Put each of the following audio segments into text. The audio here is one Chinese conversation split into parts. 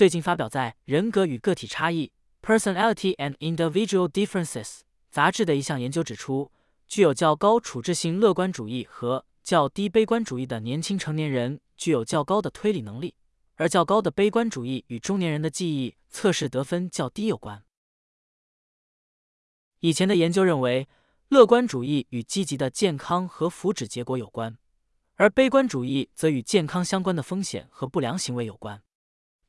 最近发表在《人格与个体差异》（Personality and Individual Differences） 杂志的一项研究指出，具有较高处置性乐观主义和较低悲观主义的年轻成年人具有较高的推理能力，而较高的悲观主义与中年人的记忆测试得分较低有关。以前的研究认为，乐观主义与积极的健康和福祉结果有关，而悲观主义则与健康相关的风险和不良行为有关。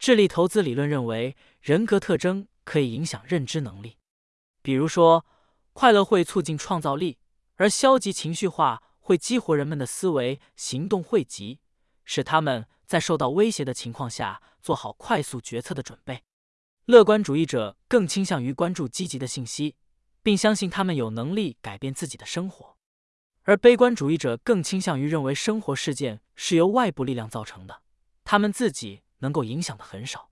智力投资理论认为，人格特征可以影响认知能力。比如说，快乐会促进创造力，而消极情绪化会激活人们的思维、行动汇集，使他们在受到威胁的情况下做好快速决策的准备。乐观主义者更倾向于关注积极的信息。并相信他们有能力改变自己的生活，而悲观主义者更倾向于认为生活事件是由外部力量造成的，他们自己能够影响的很少。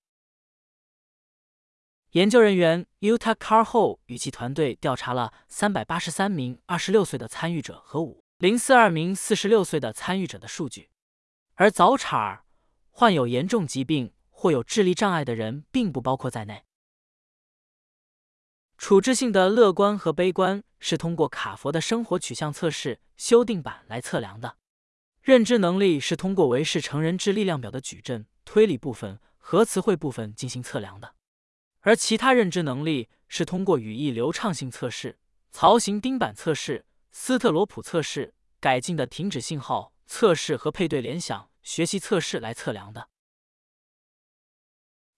研究人员 Utah Carho 与其团队调查了三百八十三名二十六岁的参与者和五零四二名四十六岁的参与者的数据，而早产儿、患有严重疾病或有智力障碍的人并不包括在内。处置性的乐观和悲观是通过卡佛的生活取向测试修订版来测量的。认知能力是通过维氏成人智力量表的矩阵推理部分和词汇部分进行测量的，而其他认知能力是通过语义流畅性测试、槽型钉板测试、斯特罗普测试、改进的停止信号测试和配对联想学习测试来测量的。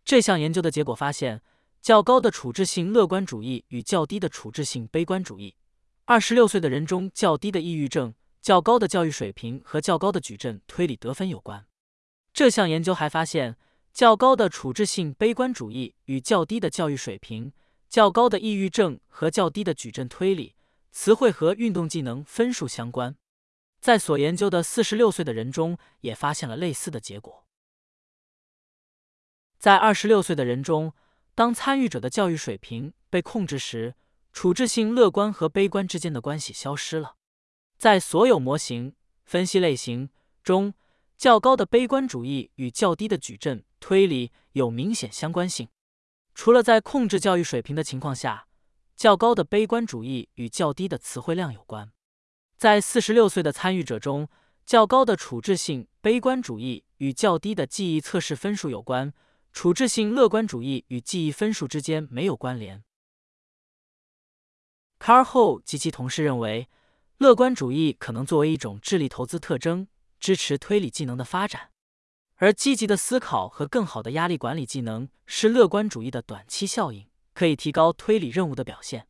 这项研究的结果发现。较高的处置性乐观主义与较低的处置性悲观主义，二十六岁的人中较低的抑郁症、较高的教育水平和较高的矩阵推理得分有关。这项研究还发现，较高的处置性悲观主义与较低的教育水平、较高的抑郁症和较低的矩阵推理、词汇和运动技能分数相关。在所研究的四十六岁的人中，也发现了类似的结果。在二十六岁的人中。当参与者的教育水平被控制时，处置性乐观和悲观之间的关系消失了。在所有模型分析类型中，较高的悲观主义与较低的矩阵推理有明显相关性。除了在控制教育水平的情况下，较高的悲观主义与较低的词汇量有关。在四十六岁的参与者中，较高的处置性悲观主义与较低的记忆测试分数有关。处置性乐观主义与记忆分数之间没有关联。卡尔后及其同事认为，乐观主义可能作为一种智力投资特征，支持推理技能的发展；而积极的思考和更好的压力管理技能是乐观主义的短期效应，可以提高推理任务的表现。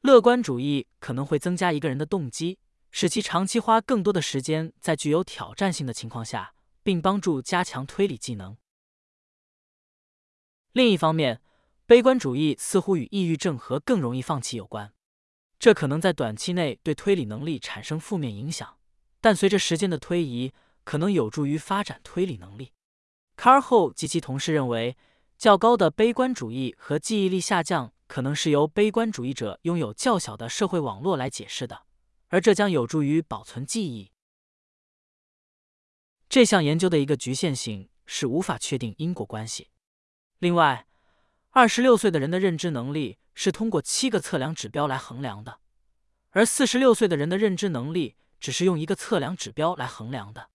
乐观主义可能会增加一个人的动机，使其长期花更多的时间在具有挑战性的情况下，并帮助加强推理技能。另一方面，悲观主义似乎与抑郁症和更容易放弃有关，这可能在短期内对推理能力产生负面影响，但随着时间的推移，可能有助于发展推理能力。卡尔后及其同事认为，较高的悲观主义和记忆力下降可能是由悲观主义者拥有较小的社会网络来解释的，而这将有助于保存记忆。这项研究的一个局限性是无法确定因果关系。另外，二十六岁的人的认知能力是通过七个测量指标来衡量的，而四十六岁的人的认知能力只是用一个测量指标来衡量的。